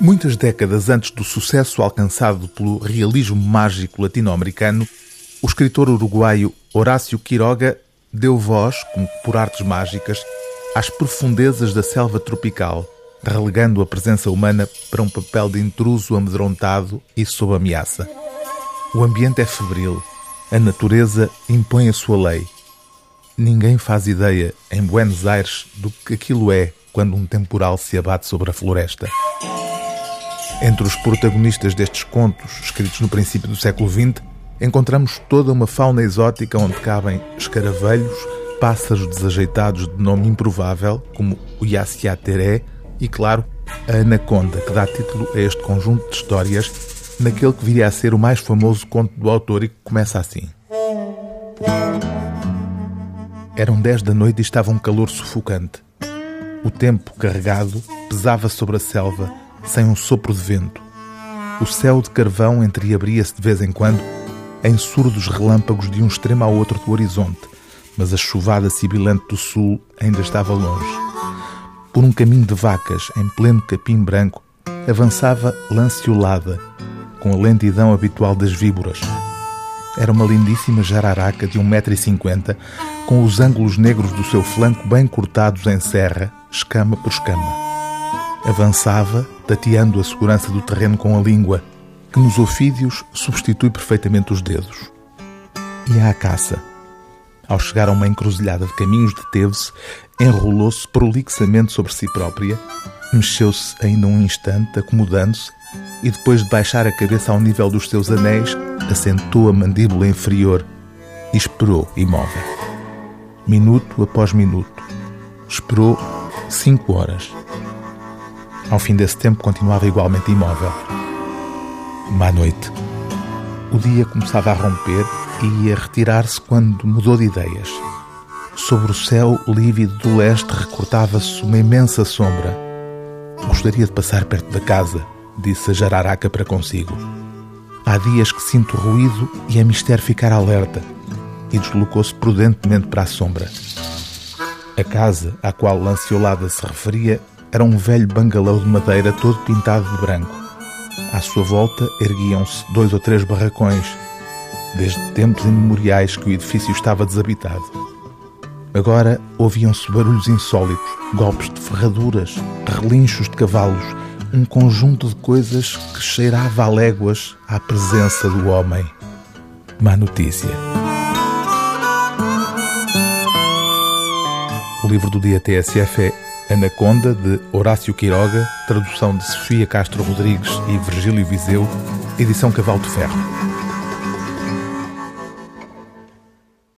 Muitas décadas antes do sucesso alcançado pelo realismo mágico latino-americano, o escritor uruguaio Horácio Quiroga deu voz, como por artes mágicas, às profundezas da selva tropical, relegando a presença humana para um papel de intruso amedrontado e sob ameaça. O ambiente é febril, a natureza impõe a sua lei. Ninguém faz ideia, em Buenos Aires, do que aquilo é quando um temporal se abate sobre a floresta. Entre os protagonistas destes contos, escritos no princípio do século XX, encontramos toda uma fauna exótica onde cabem escaravelhos, pássaros desajeitados de nome improvável, como o Yaciateré, e, claro, a Anaconda, que dá título a este conjunto de histórias, naquele que viria a ser o mais famoso conto do autor e que começa assim. Eram dez da noite e estava um calor sufocante. O tempo carregado pesava sobre a selva sem um sopro de vento. O céu de carvão entreabria-se de vez em quando em surdos relâmpagos de um extremo ao outro do horizonte, mas a chuvada sibilante do sul ainda estava longe. Por um caminho de vacas, em pleno capim branco, avançava lanceolada, com a lentidão habitual das víboras. Era uma lindíssima jararaca de 1,50m, com os ângulos negros do seu flanco bem cortados em serra, escama por escama. Avançava, tateando a segurança do terreno com a língua, que nos ofídios substitui perfeitamente os dedos. Ia à caça. Ao chegar a uma encruzilhada de caminhos, deteve-se, enrolou-se prolixamente sobre si própria, mexeu-se ainda um instante, acomodando-se, e depois de baixar a cabeça ao nível dos seus anéis, assentou a mandíbula inferior e esperou imóvel. Minuto após minuto. Esperou cinco horas. Ao fim desse tempo, continuava igualmente imóvel. Má noite. O dia começava a romper e ia retirar-se quando mudou de ideias. Sobre o céu lívido do leste recortava-se uma imensa sombra. Gostaria de passar perto da casa, disse a jararaca para consigo. Há dias que sinto ruído e é mistério ficar alerta. E deslocou-se prudentemente para a sombra. A casa à qual Lanciolada se referia era um velho bangalô de madeira todo pintado de branco. À sua volta erguiam-se dois ou três barracões, desde tempos imemoriais que o edifício estava desabitado. Agora ouviam-se barulhos insólitos, golpes de ferraduras, relinchos de cavalos, um conjunto de coisas que cheirava a léguas à presença do homem. Má notícia. O livro do dia TSF é Anaconda, de Horácio Quiroga, tradução de Sofia Castro Rodrigues e Virgílio Viseu, edição Cavalo de Ferro.